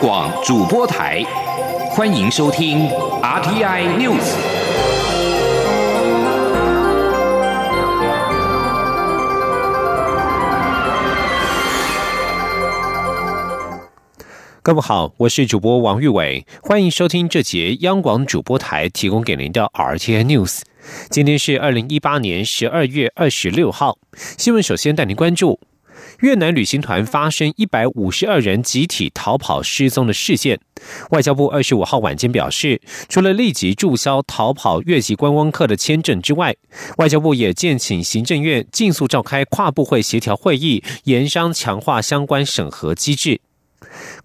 广主播台，欢迎收听 RTI News。各位好，我是主播王玉伟，欢迎收听这节央广主播台提供给您的 RTI News。今天是二零一八年十二月二十六号，新闻首先带您关注。越南旅行团发生一百五十二人集体逃跑失踪的事件，外交部二十五号晚间表示，除了立即注销逃跑越籍观光客的签证之外，外交部也建请行政院尽速召开跨部会协调会议，研商强化相关审核机制。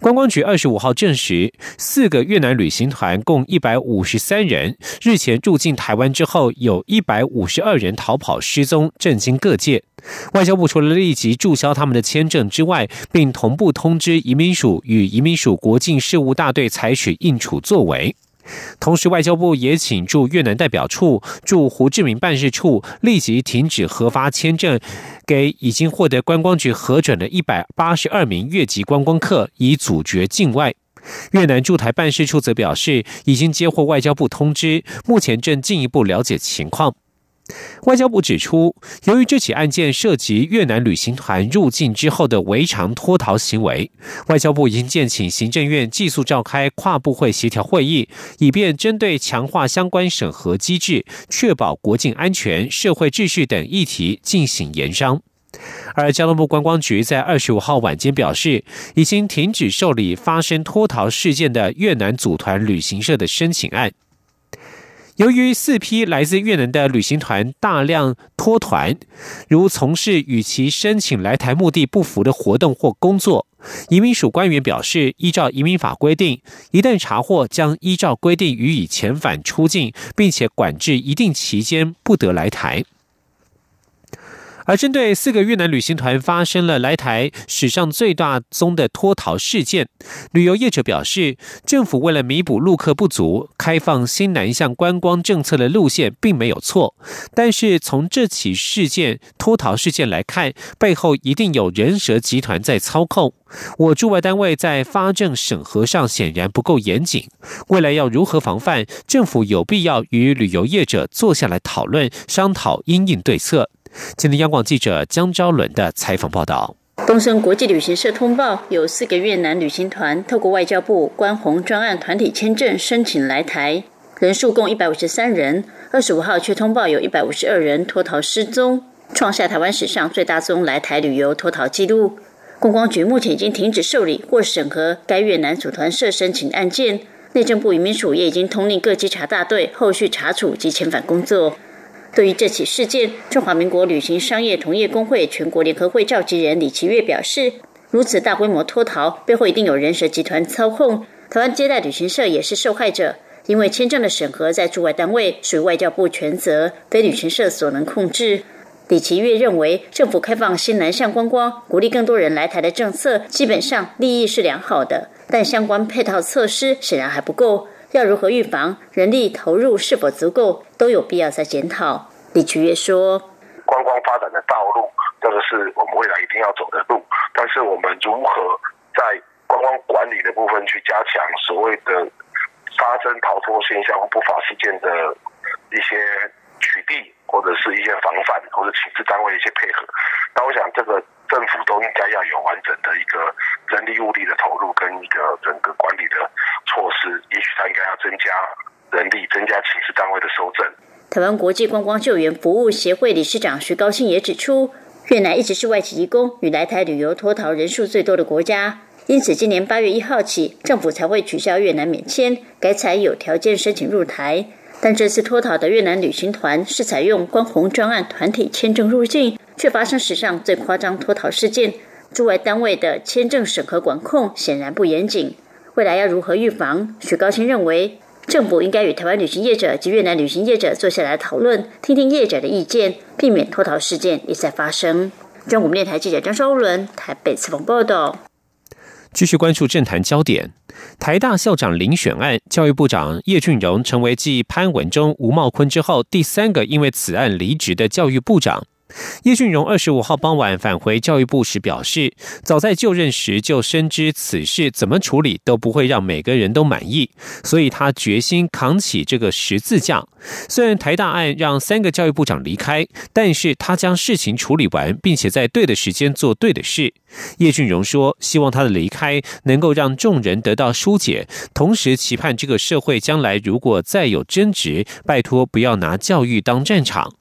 观光局二十五号证实，四个越南旅行团共一百五十三人日前入境台湾之后，有一百五十二人逃跑失踪，震惊各界。外交部除了立即注销他们的签证之外，并同步通知移民署与移民署国境事务大队采取应处作为。同时，外交部也请驻越南代表处、驻胡志明办事处立即停止核发签证给已经获得观光局核准的一百八十二名越籍观光客，以阻绝境外。越南驻台办事处则表示，已经接获外交部通知，目前正进一步了解情况。外交部指出，由于这起案件涉及越南旅行团入境之后的违常脱逃行为，外交部已经建请行政院寄速召开跨部会协调会议，以便针对强化相关审核机制、确保国境安全、社会秩序等议题进行研商。而交通部观光局在二十五号晚间表示，已经停止受理发生脱逃事件的越南组团旅行社的申请案。由于四批来自越南的旅行团大量脱团，如从事与其申请来台目的不符的活动或工作，移民署官员表示，依照移民法规定，一旦查获，将依照规定予以遣返出境，并且管制一定期间不得来台。而针对四个越南旅行团发生了来台史上最大宗的脱逃事件，旅游业者表示，政府为了弥补陆客不足，开放新南向观光政策的路线并没有错。但是从这起事件脱逃事件来看，背后一定有人蛇集团在操控。我驻外单位在发证审核上显然不够严谨，未来要如何防范？政府有必要与旅游业者坐下来讨论，商讨应应对策。今天，央广记者江昭伦的采访报道：东升国际旅行社通报，有四个越南旅行团透过外交部关红专案团体签证申请来台，人数共一百五十三人。二十五号却通报有一百五十二人脱逃失踪，创下台湾史上最大宗来台旅游脱逃记录。观光局目前已经停止受理或审核该越南组团社申请案件，内政部移民署也已经通令各稽查大队后续查处及遣返工作。对于这起事件，中华民国旅行商业同业工会全国联合会召集人李奇月表示：“如此大规模脱逃，背后一定有人蛇集团操控。台湾接待旅行社也是受害者，因为签证的审核在驻外单位属于外交部全责，非旅行社所能控制。”李奇月认为，政府开放新南向观光，鼓励更多人来台的政策，基本上利益是良好的，但相关配套措施显然还不够。要如何预防？人力投入是否足够？都有必要再检讨。李菊月说：“观光发展的道路，这个是我们未来一定要走的路。但是我们如何在观光管理的部分去加强所谓的发生逃脱现象或不法事件的一些取缔，或者是一些防范，或者请示单位一些配合？那我想，这个政府都应该要有完整的一个人力物力的投入跟一个整个管理的措施。也许他应该要增加人力，增加请示单位的收证。”台湾国际观光救援服务协会理事长徐高兴也指出，越南一直是外籍移工与来台旅游脱逃人数最多的国家，因此今年八月一号起，政府才会取消越南免签，改采有条件申请入台。但这次脱逃的越南旅行团是采用关红专案团体签证入境，却发生史上最夸张脱逃事件。驻外单位的签证审核管控显然不严谨，未来要如何预防？许高兴认为。政府应该与台湾旅行业者及越南旅行业者坐下来讨论，听听业者的意见，避免脱逃事件一再发生。中国电台记者张昭伦台北采访报道。继续关注政坛焦点，台大校长遴选案，教育部长叶俊荣成为继潘文忠、吴茂坤之后第三个因为此案离职的教育部长。叶俊荣二十五号傍晚返回教育部时表示，早在就任时就深知此事怎么处理都不会让每个人都满意，所以他决心扛起这个十字架。虽然台大案让三个教育部长离开，但是他将事情处理完，并且在对的时间做对的事。叶俊荣说：“希望他的离开能够让众人得到疏解，同时期盼这个社会将来如果再有争执，拜托不要拿教育当战场。”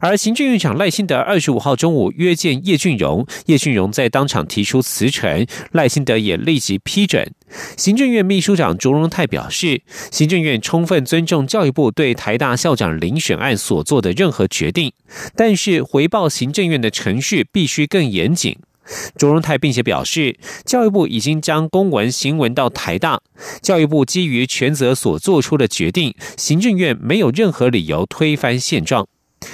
而行政院长赖清德二十五号中午约见叶俊荣，叶俊荣在当场提出辞呈，赖清德也立即批准。行政院秘书长卓荣泰表示，行政院充分尊重教育部对台大校长遴选案所做的任何决定，但是回报行政院的程序必须更严谨。卓荣泰并且表示，教育部已经将公文行文到台大，教育部基于权责所做出的决定，行政院没有任何理由推翻现状。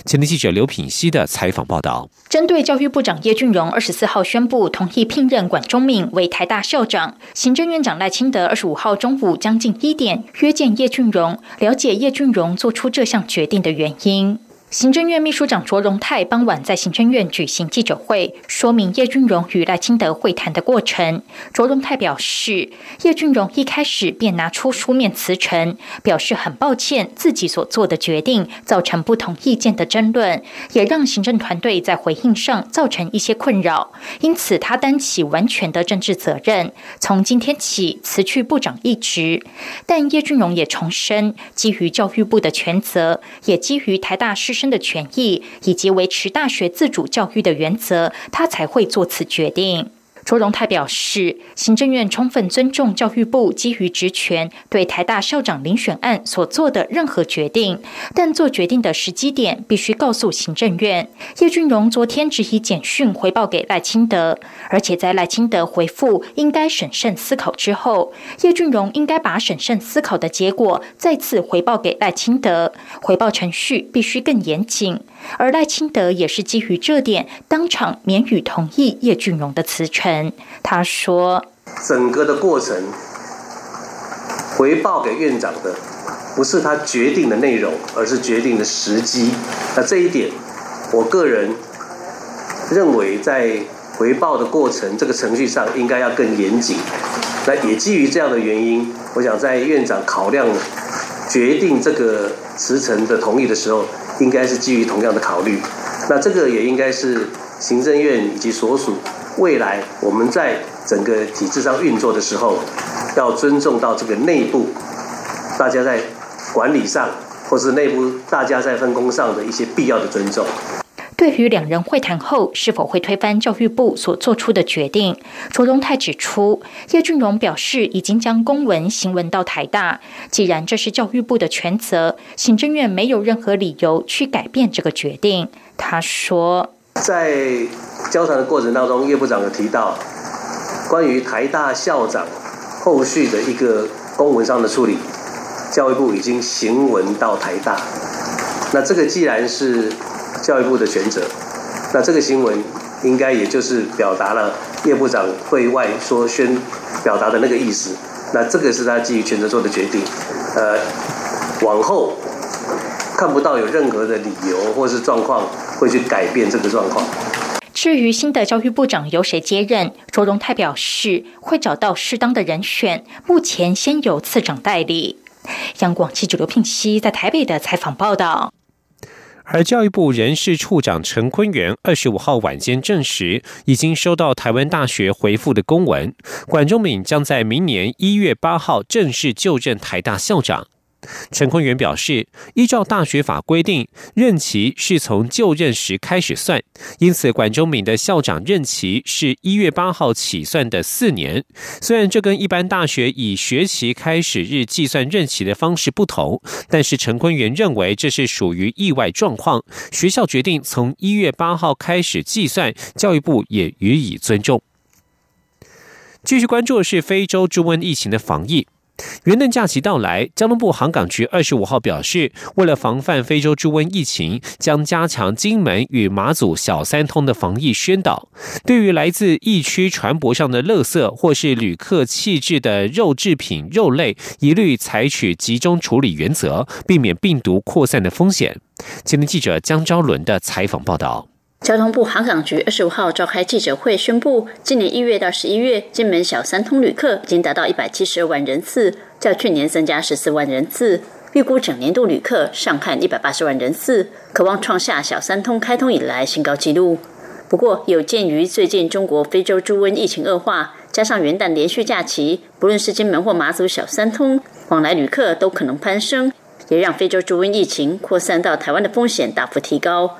前的记者刘品熙的采访报道：针对教育部长叶俊荣二十四号宣布同意聘任管中敏为台大校长，行政院长赖清德二十五号中午将近一点约见叶俊荣，了解叶俊荣做出这项决定的原因。行政院秘书长卓荣泰傍晚在行政院举行记者会，说明叶俊荣与赖清德会谈的过程。卓荣泰表示，叶俊荣一开始便拿出书面辞呈，表示很抱歉自己所做的决定造成不同意见的争论，也让行政团队在回应上造成一些困扰，因此他担起完全的政治责任，从今天起辞去部长一职。但叶俊荣也重申，基于教育部的权责，也基于台大师的权益以及维持大学自主教育的原则，他才会做此决定。卓荣泰表示，行政院充分尊重教育部基于职权对台大校长遴选案所做的任何决定，但做决定的时机点必须告诉行政院。叶俊荣昨天只以简讯回报给赖清德，而且在赖清德回复应该审慎思考之后，叶俊荣应该把审慎思考的结果再次回报给赖清德，回报程序必须更严谨。而赖清德也是基于这点，当场免予同意叶俊荣的辞呈。他说：“整个的过程回报给院长的，不是他决定的内容，而是决定的时机。那这一点，我个人认为在回报的过程这个程序上，应该要更严谨。那也基于这样的原因，我想在院长考量决定这个辞呈的同意的时候。”应该是基于同样的考虑，那这个也应该是行政院以及所属未来我们在整个体制上运作的时候，要尊重到这个内部大家在管理上，或是内部大家在分工上的一些必要的尊重。对于两人会谈后是否会推翻教育部所做出的决定，卓荣泰指出，叶俊荣表示已经将公文行文到台大，既然这是教育部的全责，行政院没有任何理由去改变这个决定。他说，在交谈的过程当中，叶部长有提到关于台大校长后续的一个公文上的处理，教育部已经行文到台大，那这个既然是。教育部的权责，那这个新闻应该也就是表达了叶部长对外说宣表达的那个意思。那这个是他基于权责做的决定，呃，往后看不到有任何的理由或是状况会去改变这个状况。至于新的教育部长由谁接任，卓荣泰表示会找到适当的人选，目前先由次长代理。央广记者刘聘熙在台北的采访报道。而教育部人事处长陈坤元二十五号晚间证实，已经收到台湾大学回复的公文，管仲敏将在明年一月八号正式就任台大校长。陈坤元表示，依照大学法规定，任期是从就任时开始算，因此管中敏的校长任期是一月八号起算的四年。虽然这跟一般大学以学期开始日计算任期的方式不同，但是陈坤元认为这是属于意外状况。学校决定从一月八号开始计算，教育部也予以尊重。继续关注的是非洲猪瘟疫情的防疫。元旦假期到来，交通部航港局二十五号表示，为了防范非洲猪瘟疫情，将加强金门与马祖小三通的防疫宣导。对于来自疫区船舶上的垃圾或是旅客弃置的肉制品、肉类，一律采取集中处理原则，避免病毒扩散的风险。今天记者江昭伦的采访报道。交通部航港局二十五号召开记者会，宣布今年一月到十一月，金门小三通旅客已经达到一百七十二万人次，较去年增加十四万人次。预估整年度旅客上看一百八十万人次，渴望创下小三通开通以来新高纪录。不过，有鉴于最近中国非洲猪瘟疫情恶化，加上元旦连续假期，不论是金门或马祖小三通往来旅客都可能攀升，也让非洲猪瘟疫情扩散到台湾的风险大幅提高。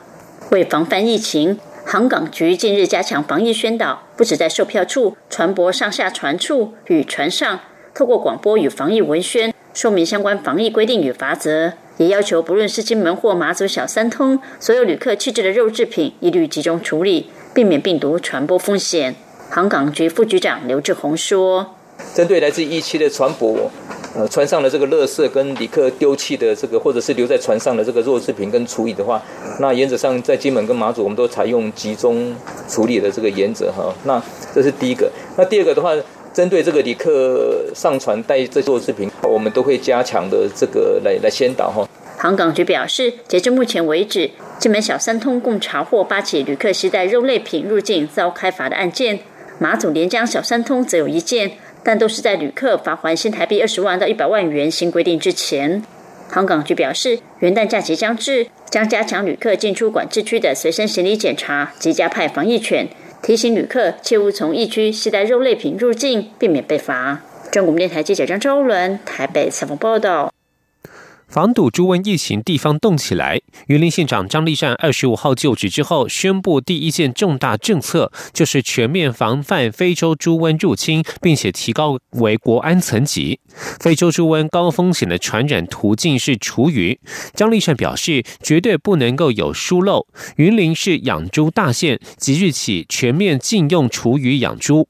为防范疫情，航港局近日加强防疫宣导，不止在售票处、船舶上下船处与船上，透过广播与防疫文宣说明相关防疫规定与法则，也要求不论是金门或马祖小三通，所有旅客弃置的肉制品一律集中处理，避免病毒传播风险。航港局副局长刘志宏说：“针对来自疫区的船舶。”呃，船上的这个垃圾跟旅客丢弃的这个，或者是留在船上的这个弱制品跟处理的话，那原则上在金门跟马祖，我们都采用集中处理的这个原则哈。那这是第一个。那第二个的话，针对这个旅客上船带这弱制品，我们都会加强的这个来来先导哈。航港局表示，截至目前为止，金门小三通共查获八起旅客携带肉类品入境遭开罚的案件，马祖连江小三通则有一件。但都是在旅客罚还新台币二十万到一百万元新规定之前。航港局表示，元旦假期将至，将加强旅客进出管制区的随身行李检查及加派防疫犬，提醒旅客切勿从疫区携带肉类品入境，避免被罚。中国电台记者张周伦台北采访报道。防堵猪瘟疫情，地方动起来。云林县长张立善二十五号就职之后，宣布第一件重大政策就是全面防范非洲猪瘟入侵，并且提高为国安层级。非洲猪瘟高风险的传染途径是厨余。张立善表示，绝对不能够有疏漏。云林是养猪大县，即日起全面禁用厨余养猪。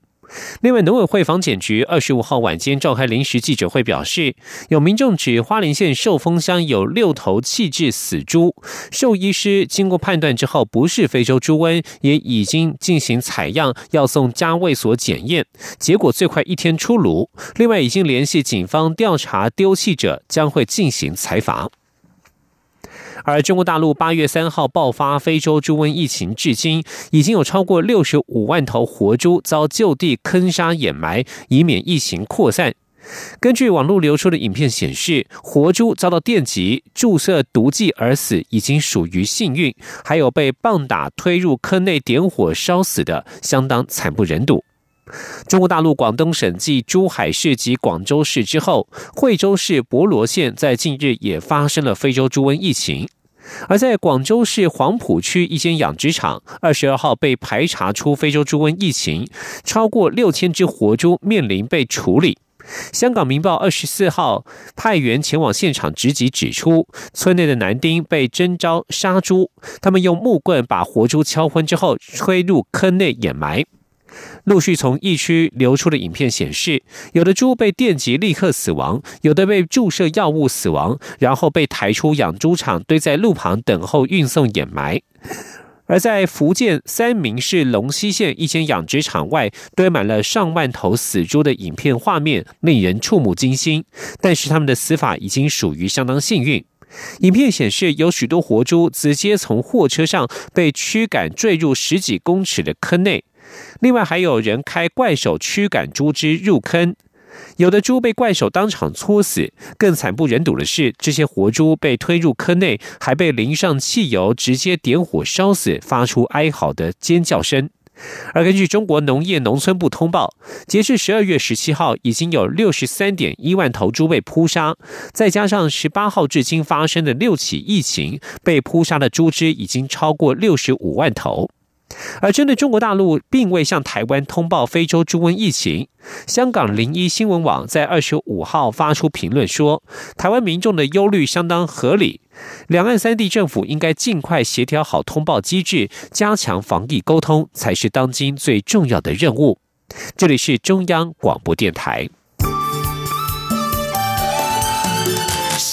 另外，农委会防检局二十五号晚间召开临时记者会，表示有民众指花莲县寿丰乡有六头弃置死猪，兽医师经过判断之后不是非洲猪瘟，也已经进行采样，要送家卫所检验，结果最快一天出炉。另外，已经联系警方调查丢弃者，将会进行采罚。而中国大陆八月三号爆发非洲猪瘟疫情，至今已经有超过六十五万头活猪遭就地坑杀掩埋，以免疫情扩散。根据网络流出的影片显示，活猪遭到电击注射毒剂而死，已经属于幸运；还有被棒打推入坑内点火烧死的，相当惨不忍睹。中国大陆广东省继珠海市及广州市之后，惠州市博罗县在近日也发生了非洲猪瘟疫情。而在广州市黄埔区一间养殖场，二十二号被排查出非洲猪瘟疫情，超过六千只活猪面临被处理。香港《明报》二十四号派员前往现场直击，指出村内的男丁被征召杀猪，他们用木棍把活猪敲昏之后，推入坑内掩埋。陆续从疫区流出的影片显示，有的猪被电击立刻死亡，有的被注射药物死亡，然后被抬出养猪场堆在路旁等候运送掩埋。而在福建三明市龙溪县一间养殖场外堆满了上万头死猪的影片画面，令人触目惊心。但是他们的死法已经属于相当幸运。影片显示，有许多活猪直接从货车上被驱赶坠入十几公尺的坑内。另外还有人开怪手驱赶猪只入坑，有的猪被怪手当场戳死。更惨不忍睹的是，这些活猪被推入坑内，还被淋上汽油，直接点火烧死，发出哀嚎的尖叫声。而根据中国农业农村部通报，截至十二月十七号，已经有六十三点一万头猪被扑杀，再加上十八号至今发生的六起疫情，被扑杀的猪只已经超过六十五万头。而针对中国大陆并未向台湾通报非洲猪瘟疫情，香港零一新闻网在二十五号发出评论说，台湾民众的忧虑相当合理，两岸三地政府应该尽快协调好通报机制，加强防疫沟通，才是当今最重要的任务。这里是中央广播电台。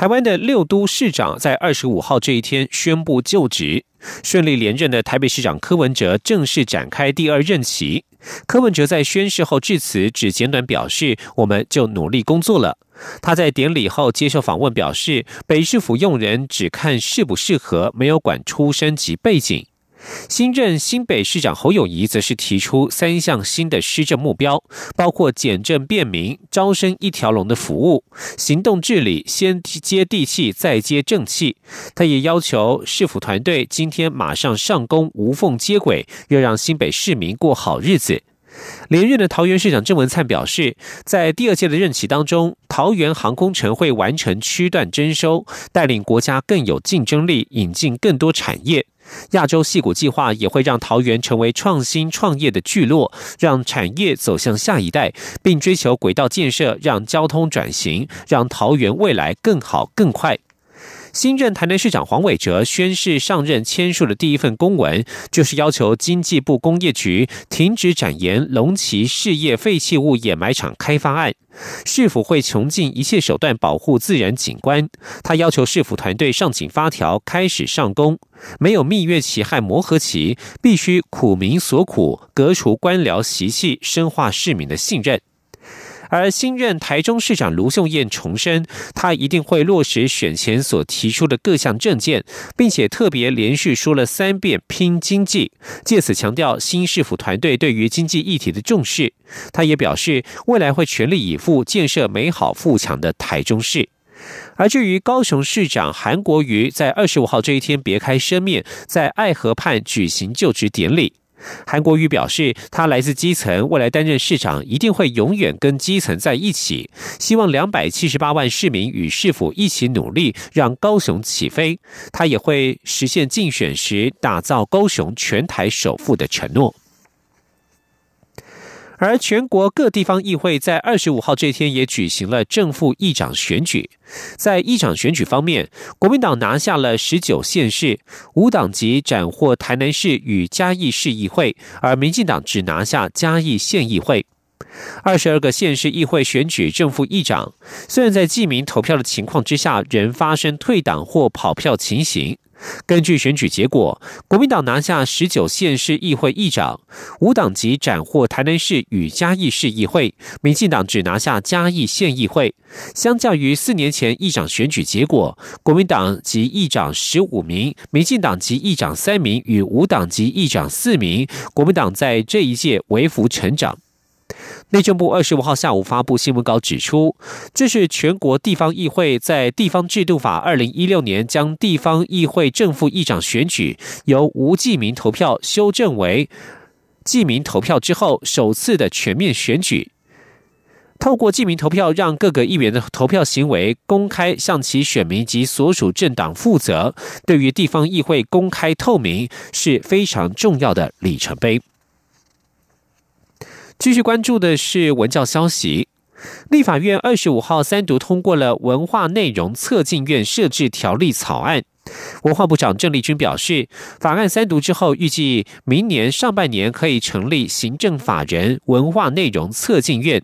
台湾的六都市长在二十五号这一天宣布就职，顺利连任的台北市长柯文哲正式展开第二任期。柯文哲在宣誓后致辞，只简短表示：“我们就努力工作了。”他在典礼后接受访问表示：“北市府用人只看适不适合，没有管出身及背景。”新任新北市长侯友谊则是提出三项新的施政目标，包括简政便民、招生一条龙的服务、行动治理，先接地气再接正气。他也要求市府团队今天马上上工，无缝接轨，要让新北市民过好日子。连任的桃园市长郑文灿表示，在第二届的任期当中，桃园航空城会完成区段征收，带领国家更有竞争力，引进更多产业。亚洲戏骨计划也会让桃园成为创新创业的聚落，让产业走向下一代，并追求轨道建设，让交通转型，让桃园未来更好更快。新任台南市长黄伟哲宣誓上任签署的第一份公文，就是要求经济部工业局停止展延龙旗事业废弃物掩埋场开发案，市府会穷尽一切手段保护自然景观。他要求市府团队上紧发条，开始上工，没有蜜月期和磨合期，必须苦民所苦，革除官僚习气，深化市民的信任。而新任台中市长卢秀燕重申，他一定会落实选前所提出的各项政见，并且特别连续说了三遍“拼经济”，借此强调新市府团队对于经济议题的重视。他也表示，未来会全力以赴建设美好富强的台中市。而至于高雄市长韩国瑜，在二十五号这一天别开生面，在爱河畔举行就职典礼。韩国瑜表示，他来自基层，未来担任市长一定会永远跟基层在一起。希望两百七十八万市民与市府一起努力，让高雄起飞。他也会实现竞选时打造高雄全台首富的承诺。而全国各地方议会在二十五号这天也举行了正副议长选举。在议长选举方面，国民党拿下了十九县市，无党籍斩获台南市与嘉义市议会，而民进党只拿下嘉义县议会。二十二个县市议会选举正副议长，虽然在记名投票的情况之下，仍发生退党或跑票情形。根据选举结果，国民党拿下十九县市议会议长，无党籍斩获台南市与嘉义市议会，民进党只拿下嘉义县议会。相较于四年前议长选举结果，国民党及议长十五名，民进党及议长三名与无党籍议长四名，国民党在这一届微幅成长。内政部二十五号下午发布新闻稿指出，这是全国地方议会在地方制度法二零一六年将地方议会正副议长选举由无记名投票修正为记名投票之后首次的全面选举。透过记名投票，让各个议员的投票行为公开，向其选民及所属政党负责，对于地方议会公开透明是非常重要的里程碑。继续关注的是文教消息。立法院二十五号三读通过了文化内容测进院设置条例草案。文化部长郑丽君表示，法案三读之后，预计明年上半年可以成立行政法人文化内容测进院，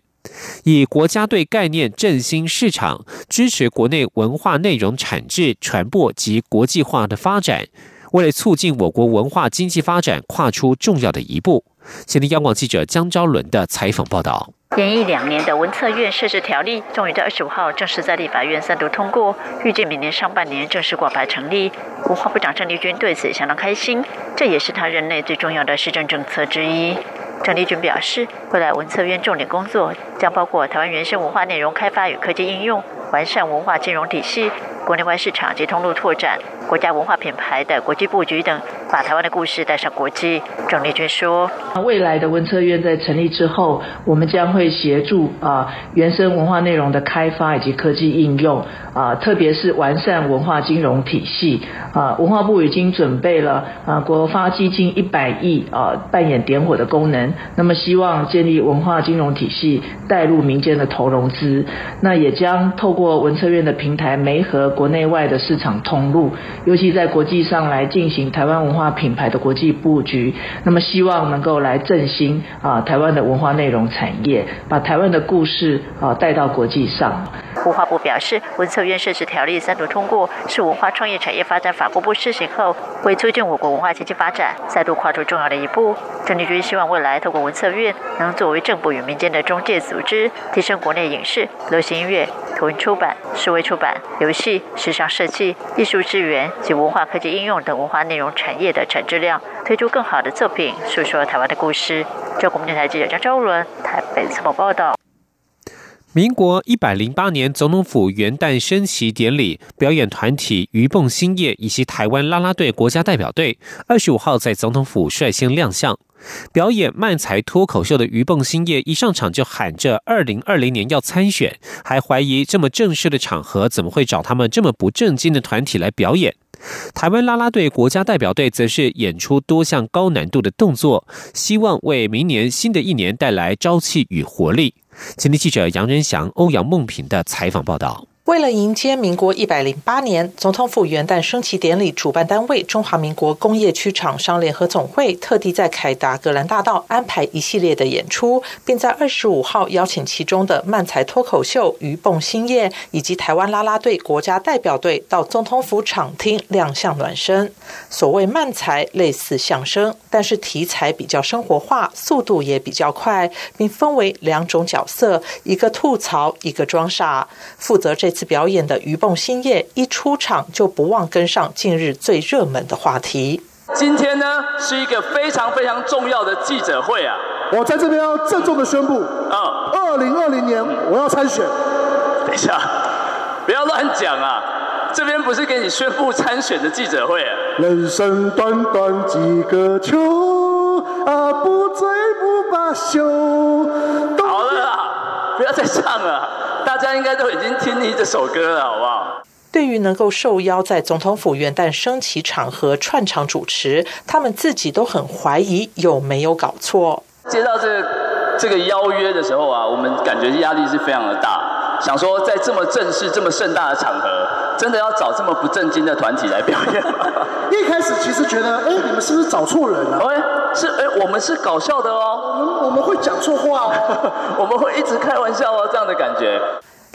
以国家队概念振兴市场，支持国内文化内容产制、传播及国际化的发展，为了促进我国文化经济发展，跨出重要的一步。前听央广记者江昭伦的采访报道：延役两年的文策院设置条例，终于在二十五号正式在立法院三读通过，预计明年上半年正式挂牌成立。文化部长郑丽君对此相当开心，这也是他任内最重要的施政政策之一。郑丽君表示，未来文策院重点工作将包括台湾原生文化内容开发与科技应用，完善文化金融体系。国内外市场及通路拓展、国家文化品牌的国际布局等，把台湾的故事带上国际。郑丽君说：“未来的文策院在成立之后，我们将会协助啊原生文化内容的开发以及科技应用啊，特别是完善文化金融体系啊。文化部已经准备了啊国发基金一百亿啊，扮演点火的功能。那么希望建立文化金融体系，带入民间的投融资。那也将透过文策院的平台媒合。”国内外的市场通路，尤其在国际上来进行台湾文化品牌的国际布局，那么希望能够来振兴啊台湾的文化内容产业，把台湾的故事啊带到国际上。文化部表示，文策院设置条例三读通过，是文化创业产业发展法公布施行后，为促进我国文化经济发展再度跨出重要的一步。郑丽君希望未来透过文策院，能作为政府与民间的中介组织，提升国内影视、流行音乐、图文出版、数位出版、游戏、时尚设计、艺术资源及文化科技应用等文化内容产业的产质量，推出更好的作品，诉说台湾的故事。中国电台记者张昭伦台北采访报道。民国一百零八年总统府元旦升旗典礼，表演团体鱼蹦兴业以及台湾啦啦队国家代表队，二十五号在总统府率先亮相。表演慢才脱口秀的鱼蹦兴业一上场就喊着“二零二零年要参选”，还怀疑这么正式的场合怎么会找他们这么不正经的团体来表演。台湾啦啦队国家代表队则是演出多项高难度的动作，希望为明年新的一年带来朝气与活力。前天记者杨仁祥、欧阳梦平的采访报道。为了迎接民国一百零八年总统府元旦升旗典礼，主办单位中华民国工业区厂商联合总会特地在凯达格兰大道安排一系列的演出，并在二十五号邀请其中的漫才脱口秀鱼蹦兴业以及台湾啦啦队国家代表队到总统府场厅亮相暖身。所谓漫才类似相声，但是题材比较生活化，速度也比较快，并分为两种角色，一个吐槽，一个装傻。负责这。次表演的鱼蹦新叶一出场就不忘跟上近日最热门的话题。今天呢是一个非常非常重要的记者会啊！我在这边要郑重的宣布，啊，二零二零年我要参选。等一下，不要乱讲啊！这边不是给你宣布参选的记者会啊！人生短短几个秋啊，不醉不罢休。好了，不要再唱了。应该都已经听腻这首歌了，好不好？对于能够受邀在总统府元旦升旗场合串场主持，他们自己都很怀疑有没有搞错。接到这这个邀约的时候啊，我们感觉压力是非常的大，想说在这么正式、这么盛大的场合，真的要找这么不正经的团体来表演吗？一开始其实觉得，哎，你们是不是找错人了？哎，是哎，我们是搞笑的哦，我们我们会讲错话，我们会一直开玩笑哦，这样的感觉。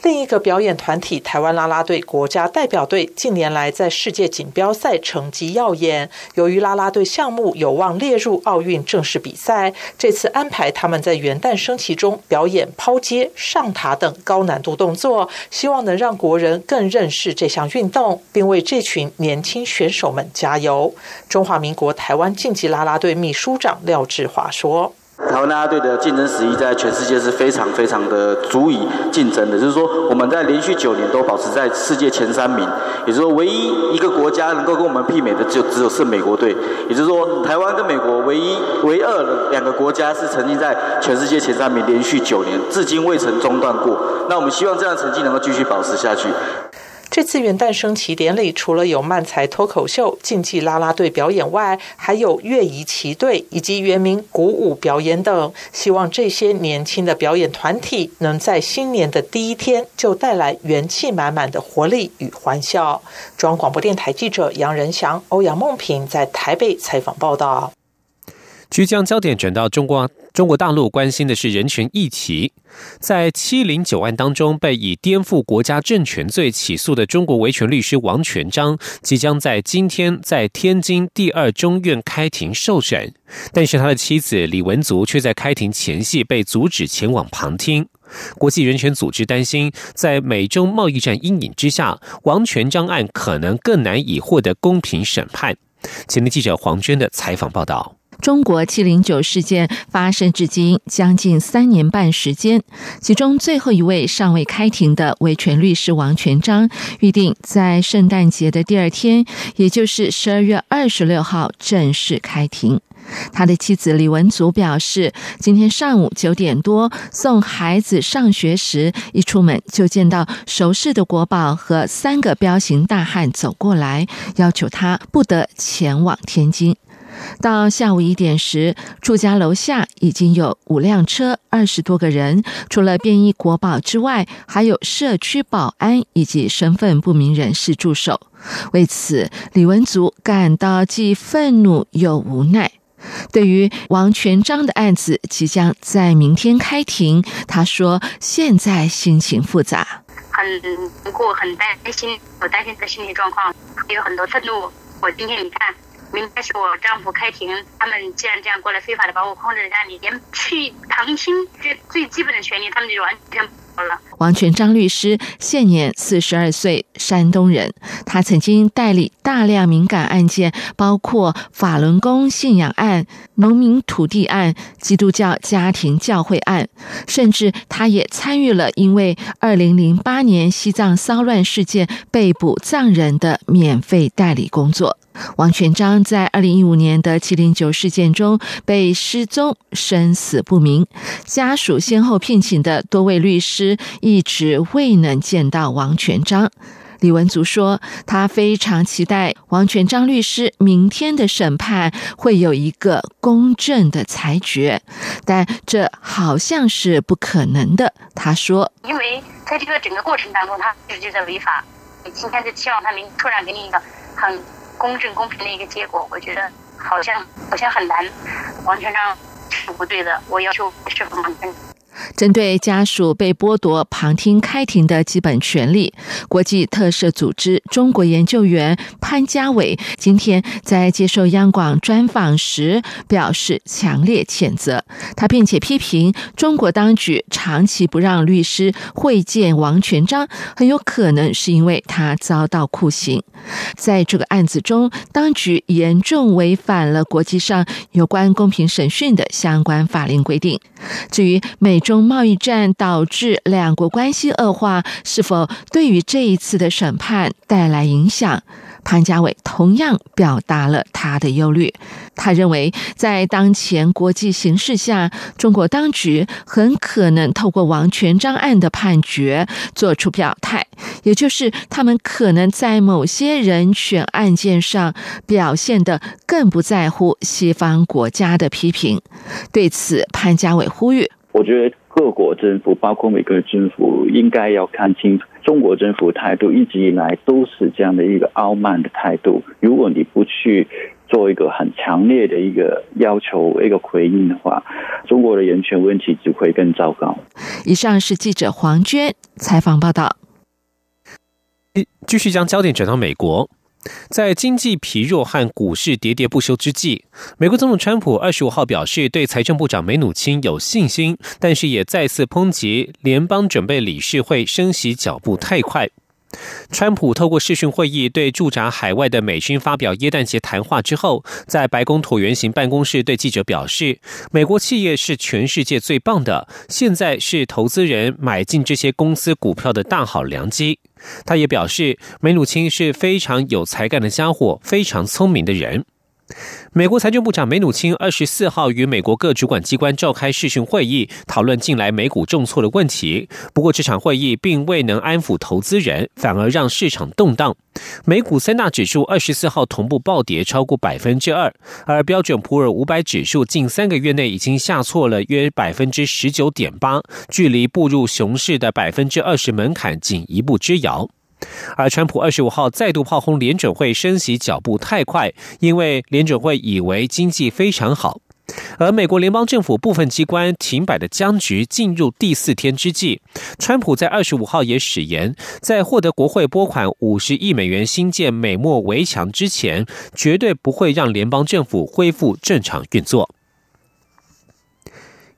另一个表演团体台湾啦啦队国家代表队近年来在世界锦标赛成绩耀眼，由于啦啦队项目有望列入奥运正式比赛，这次安排他们在元旦升旗中表演抛接、上塔等高难度动作，希望能让国人更认识这项运动，并为这群年轻选手们加油。中华民国台湾竞技啦啦队秘书长廖志华说。台湾啦啦队的竞争实力在全世界是非常非常的足以竞争的，就是说我们在连续九年都保持在世界前三名，也就是说唯一一个国家能够跟我们媲美的就只有是美国队，也就是说台湾跟美国唯一唯二两个国家是曾经在全世界前三名连续九年，至今未曾中断过。那我们希望这样成绩能够继续保持下去。这次元旦升旗典礼，除了有漫才脱口秀、竞技啦啦队表演外，还有乐仪旗队以及原名鼓舞表演等。希望这些年轻的表演团体，能在新年的第一天就带来元气满满的活力与欢笑。中央广播电台记者杨仁祥、欧阳梦平在台北采访报道。即将焦点转到中国，中国大陆关心的是人权议题。在七零九案当中，被以颠覆国家政权罪起诉的中国维权律师王全章，即将在今天在天津第二中院开庭受审。但是他的妻子李文足却在开庭前夕被阻止前往旁听。国际人权组织担心，在美中贸易战阴影之下，王全章案可能更难以获得公平审判。前面记者黄娟的采访报道。中国七零九事件发生至今将近三年半时间，其中最后一位尚未开庭的维权律师王全章，预定在圣诞节的第二天，也就是十二月二十六号正式开庭。他的妻子李文祖表示，今天上午九点多送孩子上学时，一出门就见到熟识的国宝和三个彪形大汉走过来，要求他不得前往天津。到下午一点时，住家楼下已经有五辆车、二十多个人，除了便衣国宝之外，还有社区保安以及身份不明人士驻守。为此，李文足感到既愤怒又无奈。对于王全章的案子即将在明天开庭，他说：“现在心情复杂。”很难过，很担心，我担心的心理状况，也有很多愤怒。我今天你看，明天是我丈夫开庭，他们既然这样过来非法的把我控制在家里，连去旁听这最基本的权利，他们就完全。王全章律师现年四十二岁，山东人。他曾经代理大量敏感案件，包括法轮功信仰案、农民土地案、基督教家庭教会案，甚至他也参与了因为二零零八年西藏骚乱事件被捕藏人的免费代理工作。王全章在二零一五年的七零九事件中被失踪，生死不明。家属先后聘请的多位律师一直未能见到王全章。李文祖说，他非常期待王全章律师明天的审判会有一个公正的裁决，但这好像是不可能的。他说：“因为在这个整个过程当中，他一直就在违法。你今天就期望他明突然给你一个很……”公正公平的一个结果，我觉得好像好像很难，王全章是不对的。我要求释放王全针对家属被剥夺旁听开庭的基本权利，国际特赦组织中国研究员潘家伟今天在接受央广专访时表示强烈谴责。他并且批评中国当局长期不让律师会见王全章，很有可能是因为他遭到酷刑。在这个案子中，当局严重违反了国际上有关公平审讯的相关法令规定。至于美中贸易战导致两国关系恶化，是否对于这一次的审判带来影响？潘家伟同样表达了他的忧虑。他认为，在当前国际形势下，中国当局很可能透过王全章案的判决做出表态，也就是他们可能在某些人权案件上表现的更不在乎西方国家的批评。对此，潘家伟呼吁：“我觉得各国政府，包括美国政府，应该要看清楚。”中国政府态度一直以来都是这样的一个傲慢的态度。如果你不去做一个很强烈的一个要求、一个回应的话，中国的人权问题只会更糟糕。以上是记者黄娟采访报道。继续将焦点转到美国。在经济疲弱和股市喋喋不休之际，美国总统川普二十五号表示对财政部长梅努钦有信心，但是也再次抨击联邦准备理事会升息脚步太快。川普透过视讯会议对驻扎海外的美军发表耶诞节谈话之后，在白宫椭圆形办公室对记者表示：“美国企业是全世界最棒的，现在是投资人买进这些公司股票的大好良机。”他也表示，梅鲁钦是非常有才干的家伙，非常聪明的人。美国财政部长梅努钦二十四号与美国各主管机关召开视讯会议，讨论近来美股重挫的问题。不过，这场会议并未能安抚投资人，反而让市场动荡。美股三大指数二十四号同步暴跌超过百分之二，而标准普尔五百指数近三个月内已经下挫了约百分之十九点八，距离步入熊市的百分之二十门槛仅一步之遥。而川普二十五号再度炮轰联准会升息脚步太快，因为联准会以为经济非常好。而美国联邦政府部分机关停摆的僵局进入第四天之际，川普在二十五号也誓言，在获得国会拨款五十亿美元新建美墨围墙之前，绝对不会让联邦政府恢复正常运作。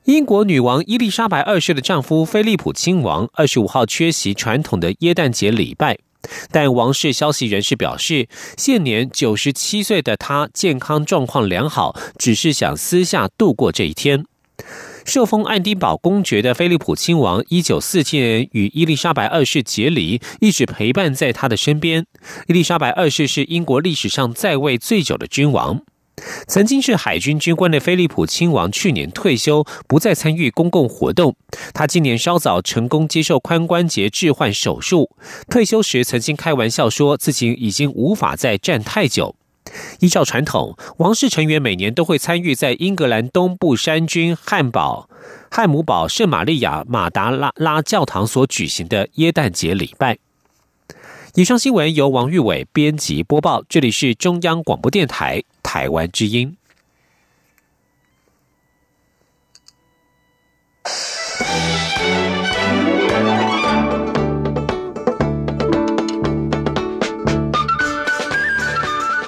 英国女王伊丽莎白二世的丈夫菲利普亲王二十五号缺席传统的耶诞节礼拜，但王室消息人士表示，现年九十七岁的他健康状况良好，只是想私下度过这一天。受封爱丁堡公爵的菲利普亲王一九四七年与伊丽莎白二世结离，一直陪伴在他的身边。伊丽莎白二世是英国历史上在位最久的君王。曾经是海军军官的菲利普亲王去年退休，不再参与公共活动。他今年稍早成功接受髋关节置换手术。退休时曾经开玩笑说自己已经无法再站太久。依照传统，王室成员每年都会参与在英格兰东部山军汉堡汉姆堡圣玛利亚马达拉拉教堂所举行的耶诞节礼拜。以上新闻由王玉伟编辑播报，这里是中央广播电台。海湾之音。